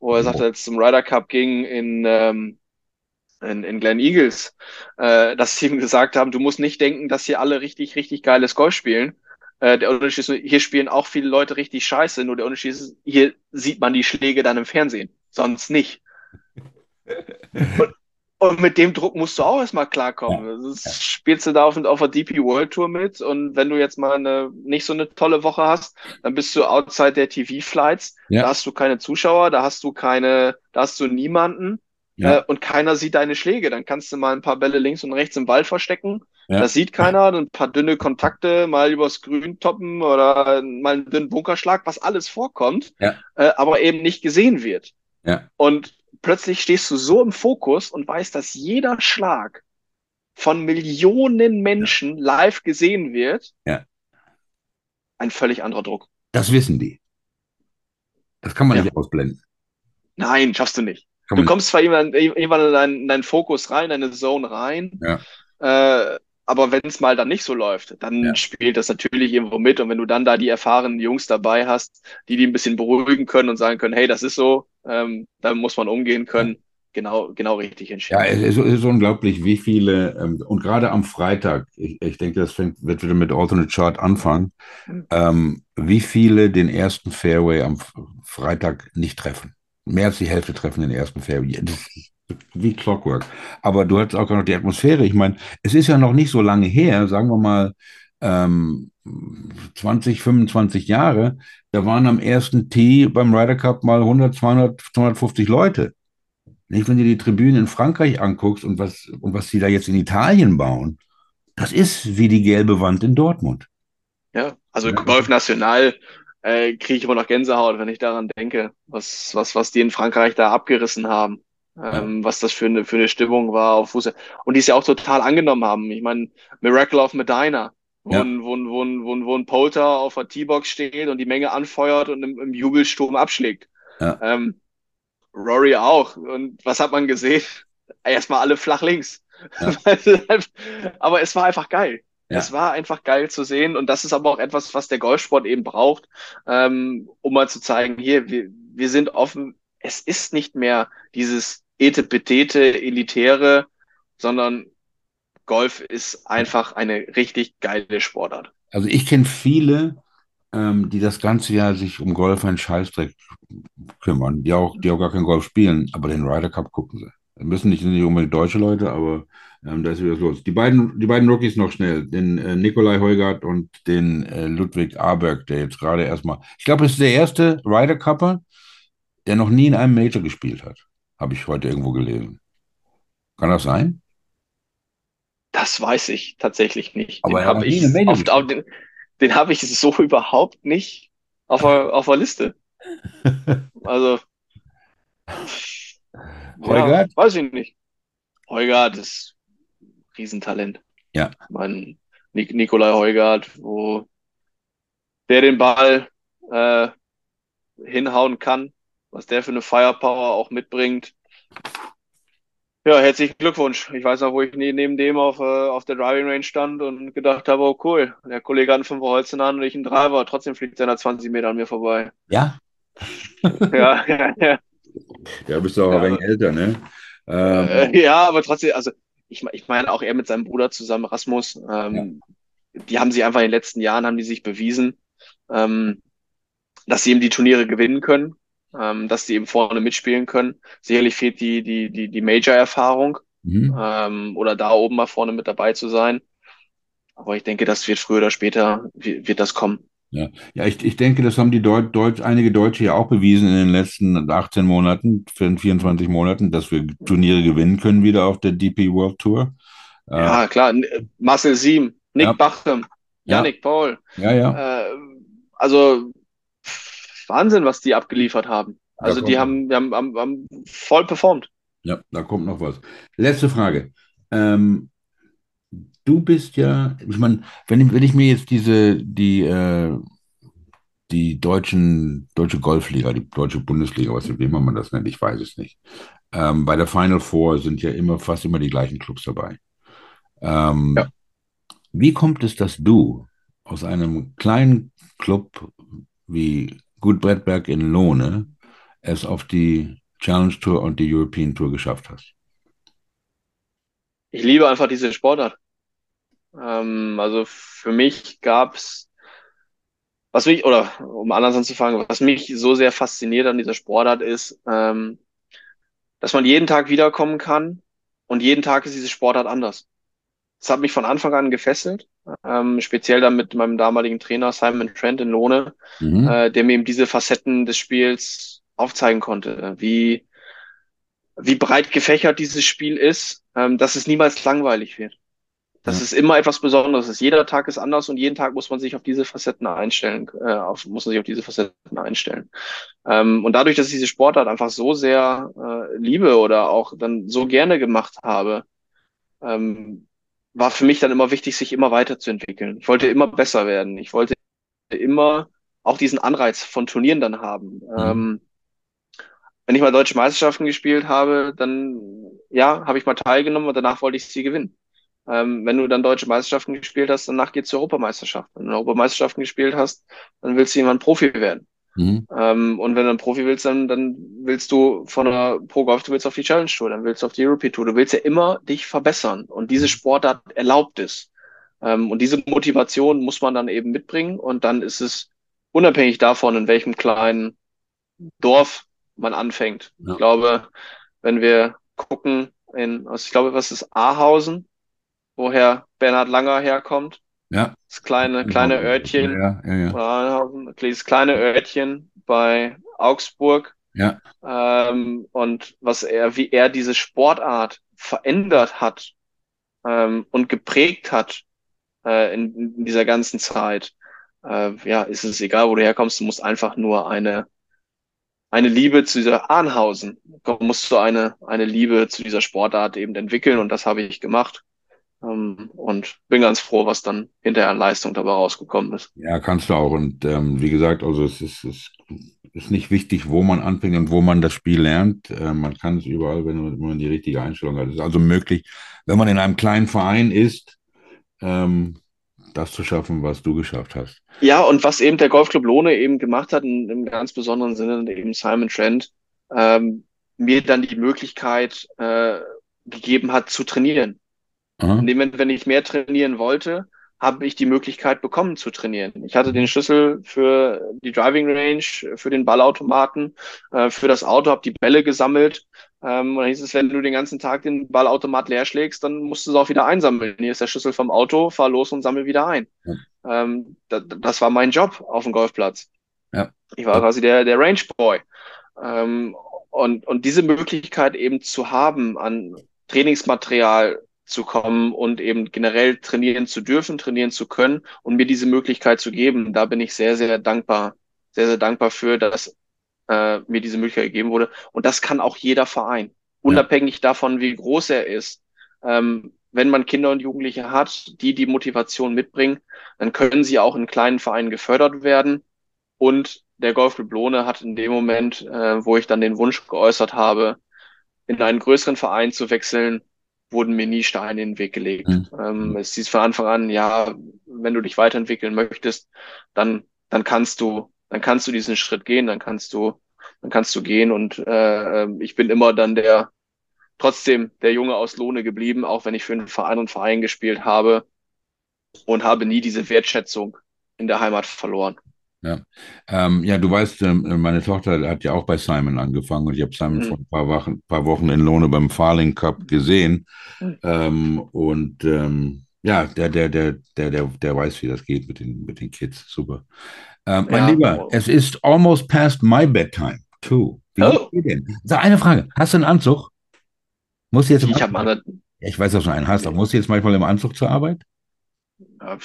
wo er sagte, als es zum Ryder Cup ging in, ähm, in, in Glen Eagles, äh, dass sie ihm gesagt haben, du musst nicht denken, dass hier alle richtig, richtig geiles Golf spielen. Äh, der Unterschied ist, nur, hier spielen auch viele Leute richtig scheiße, nur der Unterschied ist, hier sieht man die Schläge dann im Fernsehen, sonst nicht. Und, und mit dem Druck musst du auch erstmal klarkommen. Das ist, Spielst du da auf, auf der DP World Tour mit und wenn du jetzt mal eine nicht so eine tolle Woche hast, dann bist du outside der TV-Flights. Ja. Da hast du keine Zuschauer, da hast du keine, da hast du niemanden Ja. äh, und keiner sieht deine Schläge. Dann kannst du mal ein paar Bälle links und rechts im Wald verstecken. Ja. Das sieht keiner. Ein paar dünne Kontakte, mal übers Grün toppen oder mal einen dünnen Bunkerschlag, was alles vorkommt, Ja. äh, aber eben nicht gesehen wird. Und plötzlich stehst du so im Fokus und weißt, dass jeder Schlag von Millionen Menschen live gesehen wird. Ein völlig anderer Druck. Das wissen die. Das kann man Ja. nicht ausblenden. Nein, schaffst du nicht. Du kommst zwar irgendwann, irgendwann in deinen, in deinen Fokus rein, in deine Zone rein, Ja. äh, aber wenn es mal dann nicht so läuft, dann Ja. spielt das natürlich irgendwo mit. Und wenn du dann da die erfahrenen Jungs dabei hast, die die ein bisschen beruhigen können und sagen können, hey, das ist so, ähm, da muss man umgehen können, genau, genau richtig Ja, entschieden. es ist, es ist unglaublich, wie viele, ähm, und gerade am Freitag, ich, ich denke, das fängt, wird wieder mit Alternate Chart anfangen, Mhm. ähm, wie viele den ersten Fairway am Freitag nicht treffen. Mehr als die Hälfte treffen den ersten Fairway. Das ist wie Clockwork. Aber du hast auch noch die Atmosphäre. Ich meine, es ist ja noch nicht so lange her, sagen wir mal ähm, 20, 25 Jahre, da waren am ersten Tee beim Ryder Cup mal 100, 200, 250 Leute. Nicht, wenn du die Tribünen in Frankreich anguckst und was, und was die da jetzt in Italien bauen, das ist wie die gelbe Wand in Dortmund. Ja, also Ja. Golf National äh, kriege ich immer noch Gänsehaut, wenn ich daran denke, was, was, was die in Frankreich da abgerissen haben, ähm, was das für eine, für eine Stimmung war auf Fußball. Und die es ja auch total angenommen haben. Ich meine, Miracle of Medina, wo, Ja. ein, wo, ein, wo, ein, wo, ein, wo ein Polter auf der T-Box steht und die Menge anfeuert und im, im Jubelsturm abschlägt. Ja. Ähm, Rory auch. Und was hat man gesehen? Erstmal alle flach links. Ja. Aber es war einfach geil. Ja. Es war einfach geil zu sehen und das ist aber auch etwas, was der Golfsport eben braucht, ähm, um mal zu zeigen, hier, wir, wir sind offen. Es ist nicht mehr dieses etepetete, elitäre, sondern Golf ist einfach eine richtig geile Sportart. Also ich kenne viele, ähm, die das ganze Jahr sich um Golf einen Scheißdreck kümmern, die auch, die auch gar kein Golf spielen, aber den Ryder Cup gucken sie. Müssen nicht, nicht unbedingt deutsche Leute, aber ähm, da ist wieder was los. Die beiden, die beiden Rookies noch schnell, den äh, Nikolai Heugart und den äh, Ludwig Aberg, der jetzt gerade erstmal, ich glaube, es ist der erste Ryder Cupper, der noch nie in einem Major gespielt hat. Habe ich heute irgendwo gelesen. Kann das sein? Das weiß ich tatsächlich nicht. Aber Den habe ich den, den habe ich so überhaupt nicht auf der, auf der Liste. Also, Heugart? Ja, weiß ich nicht. Heugart ist Riesentalent. Ja. Ich meine, Nik Nikolai Heugart, wo der den Ball äh, hinhauen kann, was der für eine Firepower auch mitbringt. Ja, herzlichen Glückwunsch. Ich weiß noch, wo ich ne- neben dem auf, äh, auf der Driving Range stand und gedacht habe, oh cool, der Kollege hat einen Fünfer Holz in der Hand und ich einen Driver. Trotzdem fliegt er 20 Meter an mir vorbei. Ja. Ja, ja, ja. Ja, bist du auch Ja, ein wenig älter, ne? Ähm, Äh, ja, aber trotzdem, also ich, ich meine auch er mit seinem Bruder zusammen, Rasmus, ähm, die haben sich einfach in den letzten Jahren, haben die sich bewiesen, ähm, dass sie eben die Turniere gewinnen können. ähm, dass die eben vorne mitspielen können. Sicherlich fehlt die, die, die, die Major-Erfahrung, Mhm. ähm, oder da oben mal vorne mit dabei zu sein. Aber ich denke, das wird früher oder später, wird das kommen. Ja, ja ich, ich denke, das haben die Deut Deut einige Deutsche ja auch bewiesen in den letzten 18 Monaten, 24 Monaten, dass wir Turniere gewinnen können wieder auf der DP World Tour. Äh, Ja, klar. N- Marcel Siem, Nick Ja. Bachem, Ja. Yannick Paul. ja, ja. Äh, also Wahnsinn, was die abgeliefert haben. Also die haben, die haben, haben, haben voll performt. Ja, da kommt noch was. Letzte Frage. Ähm, du bist ja, ich meine, wenn ich, wenn ich mir jetzt diese, die, äh, die deutschen, deutsche Golfliga, die deutsche Bundesliga, was wie immer man das nennt, ich weiß es nicht. Ähm, bei der Final Four sind ja immer fast immer die gleichen Clubs dabei. Ähm, Ja. Wie kommt es, dass du aus einem kleinen Club wie Gut Bredberg in Lohne es auf die Challenge Tour und die European Tour geschafft hast? Ich liebe einfach diese Sportart. Ähm, also für mich gab's, was mich, oder um anders anzufangen, was mich so sehr fasziniert an dieser Sportart ist, ähm, dass man jeden Tag wiederkommen kann und jeden Tag ist diese Sportart anders. Das hat mich von Anfang an gefesselt, ähm, speziell dann mit meinem damaligen Trainer Simon Trent in Lohne, Mhm. äh, der mir eben diese Facetten des Spiels aufzeigen konnte, wie, wie breit gefächert dieses Spiel ist, ähm, dass es niemals langweilig wird. Dass Ja. es immer etwas Besonderes ist. Jeder Tag ist anders und jeden Tag muss man sich auf diese Facetten einstellen, äh, auf, muss man sich auf diese Facetten einstellen. Ähm, und dadurch, dass ich diese Sportart einfach so sehr äh, liebe oder auch dann so gerne gemacht habe, ähm, war für mich dann immer wichtig, sich immer weiterzuentwickeln. Ich wollte immer besser werden. Ich wollte immer auch diesen Anreiz von Turnieren dann haben. Ähm, wenn ich mal deutsche Meisterschaften gespielt habe, dann ja, habe ich mal teilgenommen und danach wollte ich sie gewinnen. Ähm, wenn du dann deutsche Meisterschaften gespielt hast, danach geht's zur Europameisterschaft. Wenn du Europameisterschaften gespielt hast, dann willst du irgendwann Profi werden. Mhm. Ähm, und wenn du ein Profi willst, dann, dann willst du von der Pro Golf, du willst auf die Challenge Tour, dann willst du auf die European Tour. Du willst ja immer dich verbessern. Und diese Sportart erlaubt es. Ähm, und diese Motivation muss man dann eben mitbringen. Und dann ist es unabhängig davon, in welchem kleinen Dorf man anfängt. Ja. Ich glaube, wenn wir gucken in, also ich glaube, was ist Ahausen, woher Bernhard Langer herkommt, Ja. das kleine, kleine Örtchen. Ja, ja, ja. Dieses kleine Örtchen bei Augsburg. Ja. Ähm, und was er, wie er diese Sportart verändert hat ähm, und geprägt hat äh, in, in dieser ganzen Zeit. Äh, ja, ist es egal, wo du herkommst, du musst einfach nur eine eine Liebe zu dieser Arnhausen. Musst du eine eine Liebe zu dieser Sportart eben entwickeln und das habe ich gemacht. Ähm, und bin ganz froh, was dann hinterher an Leistung dabei rausgekommen ist. Ja, kannst du auch. Und ähm, wie gesagt, also es ist, es ist nicht wichtig, wo man anfängt und wo man das Spiel lernt. Äh, man kann es überall, wenn man, wenn man die richtige Einstellung hat. Es ist also möglich, wenn man in einem kleinen Verein ist, ähm, das zu schaffen, was du geschafft hast. Ja, und was eben der Golfclub Lohne eben gemacht hat, in, im ganz besonderen Sinne, eben Simon Trent, ähm, mir dann die Möglichkeit äh, gegeben hat zu trainieren. Aha. In dem Moment, wenn ich mehr trainieren wollte, habe ich die Möglichkeit bekommen zu trainieren. Ich hatte den Schlüssel für die Driving Range, für den Ballautomaten, äh, für das Auto, habe die Bälle gesammelt. Ähm, und dann hieß es, wenn du den ganzen Tag den Ballautomat leer schlägst, dann musst du es auch wieder einsammeln. Hier ist der Schlüssel vom Auto, fahr los und sammel wieder ein. Ja. Ähm, da, das war mein Job auf dem Golfplatz. Ja. Ich war quasi der, der Range Boy. Ähm, und, und diese Möglichkeit eben zu haben, an Trainingsmaterial zu kommen und eben generell trainieren zu dürfen, trainieren zu können und mir diese Möglichkeit zu geben, da bin ich sehr, sehr dankbar, sehr, sehr dankbar für, dass äh, mir diese Möglichkeit gegeben wurde. Und das kann auch jeder Verein, unabhängig davon, wie groß er ist. Ähm, wenn man Kinder und Jugendliche hat, die die Motivation mitbringen, dann können sie auch in kleinen Vereinen gefördert werden. Und der Golfclub Lohne hat in dem Moment, äh, wo ich dann den Wunsch geäußert habe, in einen größeren Verein zu wechseln, wurden mir nie Steine in den Weg gelegt. Mhm. Ähm, es hieß von Anfang an, ja, wenn du dich weiterentwickeln möchtest, dann, dann kannst du, dann kannst du diesen Schritt gehen, dann kannst du, dann kannst du gehen. Und äh, ich bin immer dann der, trotzdem der Junge aus Lohne geblieben, auch wenn ich für einen Verein und Verein gespielt habe und habe nie diese Wertschätzung in der Heimat verloren. Ja, ähm, ja, du weißt, ähm, meine Tochter hat ja auch bei Simon angefangen und ich habe Simon vor Mhm. ein paar Wochen, paar Wochen in Lohne beim Farling Cup gesehen. Mhm. Ähm, und ähm, ja, der, der, der, der, der, der weiß, wie das geht mit den, mit den Kids. Super. Ähm, mein Ja. Lieber, es ist almost past my bedtime, too. Wie Oh. denn? Sag eine Frage. Hast du einen Anzug? Musst du jetzt Ich habe. Ja, ich weiß, dass du einen hast, aber musst du jetzt manchmal im Anzug zur Arbeit? Äh,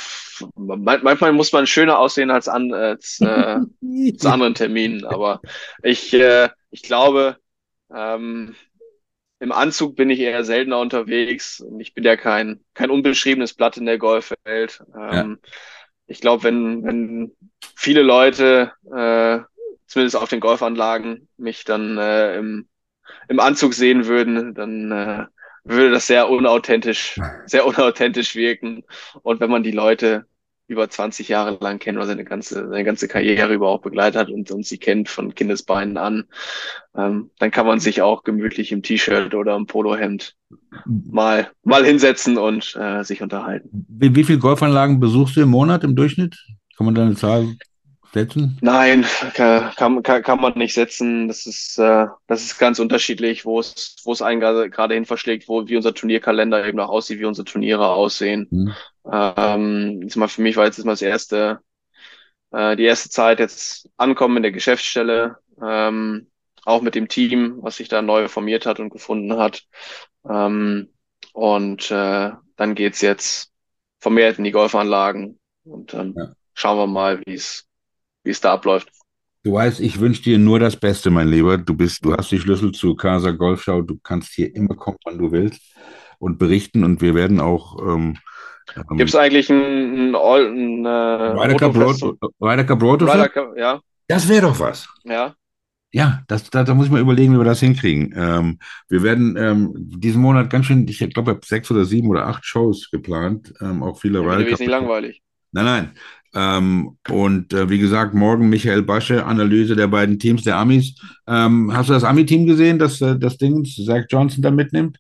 Manchmal muss man schöner aussehen als an als, äh, zu anderen Terminen, aber ich äh, ich glaube ähm, im Anzug bin ich eher seltener unterwegs und ich bin ja kein kein unbeschriebenes Blatt in der Golfwelt. Ähm, Ich glaube, wenn wenn viele Leute äh, zumindest auf den Golfanlagen mich dann äh, im im Anzug sehen würden, dann äh, würde das sehr unauthentisch, sehr unauthentisch wirken. Und wenn man die Leute über 20 Jahre lang kennt oder seine ganze, seine ganze Karriere über auch begleitet hat und, und sie kennt von Kindesbeinen an, ähm, dann kann man sich auch gemütlich im T-Shirt oder im Polohemd mal, mal hinsetzen und äh, sich unterhalten. Wie, wie viele Golfanlagen besuchst du im Monat im Durchschnitt? Kann man da eine Zahl setzen? Nein, kann, kann, kann man nicht setzen. Das ist, äh, das ist ganz unterschiedlich, wo es, wo es einen gerade gerade hin verschlägt, wo, wie unser Turnierkalender eben auch aussieht, wie unsere Turniere aussehen. Hm. Ähm, jetzt mal für mich war jetzt mal das erste, äh, die erste Zeit jetzt ankommen in der Geschäftsstelle, ähm, auch mit dem Team, was sich da neu formiert hat und gefunden hat. Ähm, und äh, dann geht's jetzt vermehrt in die Golfanlagen und dann Ja. schauen wir mal, wie es, wie es da abläuft. Du weißt, ich wünsche dir nur das Beste, mein Lieber. Du bist, du hast die Schlüssel zur Casa Golfschau. Du kannst hier immer kommen, wann du willst und berichten. Und wir werden auch ähm, ähm, Gibt es eigentlich ein, ein, ein äh, Ryder Cup Road, Autofest- Ryder Cup Road Ryder Cup, ja, Das wäre doch was. ja. Ja, das, da, da muss ich mal überlegen, wie wir das hinkriegen. Ähm, wir werden ähm, diesen Monat ganz schön, ich glaube, ich habe sechs oder sieben oder acht Shows geplant, ähm, auch viele Wird Ryder Cup. wesentlich langweilig. Nein, nein. Ähm, und äh, wie gesagt, morgen Michael Basche, Analyse der beiden Teams der Amis. Ähm, hast du das Ami-Team gesehen, das äh, das Ding Zach Johnson da mitnimmt?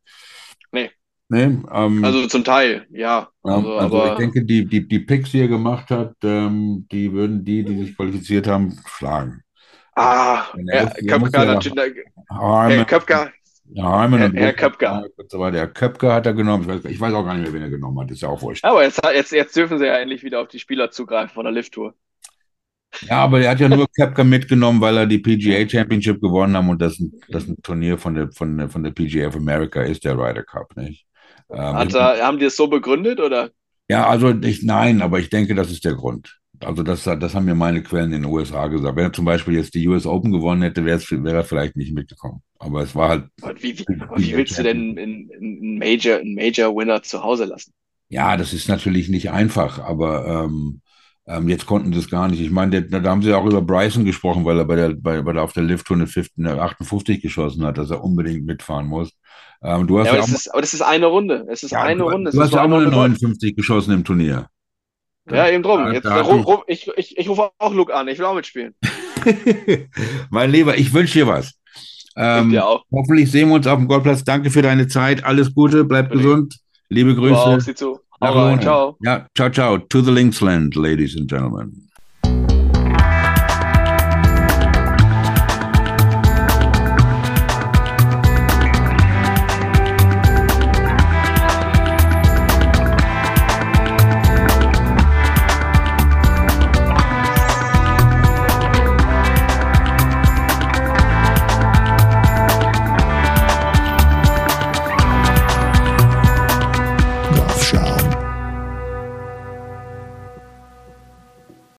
Nee. Nee, ähm, Also zum Teil, ja. ja, Also, also ich denke, die, die, die Picks, die er gemacht hat, ähm, die würden die, die sich qualifiziert haben, schlagen. ah, Wenn er Herr ist- er muss Köpker ja- Harmon, Herr und Herr Köpker. und so weiter. Herr Köpker hat er genommen. Ich weiß, ich weiß auch gar nicht mehr, wen er genommen hat. Ist ja auch wurscht. aber jetzt, jetzt, jetzt dürfen sie ja endlich wieder auf die Spieler zugreifen von der Lift-Tour. Ja, aber er hat ja nur Köpker mitgenommen, weil er die PGA Championship gewonnen haben und das ein, das ein Turnier von der, von der, von der PGA of America ist, der Ryder Cup, nicht? Ähm, Hat er, haben die es so begründet oder? ja, also ich, nein, aber ich denke, das ist der Grund. Also das, das haben mir meine Quellen in den USA gesagt. Wenn er zum Beispiel jetzt die US Open gewonnen hätte, wäre er vielleicht nicht mitgekommen. Aber es war halt, Wie, wie, wie willst du denn einen, einen Major, einen Major-Winner zu Hause lassen? ja, das ist natürlich nicht einfach, aber ähm, ähm, jetzt konnten sie es gar nicht. Ich meine, der, da haben sie auch über Bryson gesprochen, weil er bei der, bei, bei der auf der Lift-Tour eine 50 eine 58 geschossen hat, dass er unbedingt mitfahren muss. Ähm, du hast Ja, ja, aber, auch das ist, aber das ist eine Runde. Es ist Ja, eine du, Runde. Du hast ja nur auch mal eine eine Runde. 59 geschossen im Turnier. Ja, eben drum. Jetzt, da hat ru- mich- ru- ich, ich, ich rufe auch Luke an. Ich will auch mitspielen. mein Lieber, ich wünsche dir was. Ich Ähm, dir auch. hoffentlich sehen wir uns auf dem Golfplatz. Danke für deine Zeit. Alles Gute, bleib Natürlich. gesund. Liebe. Grüße. Sieh zu. Hau rein. Lohne. Ciao. Ja, ciao, ciao. To the Linksland, ladies and gentlemen.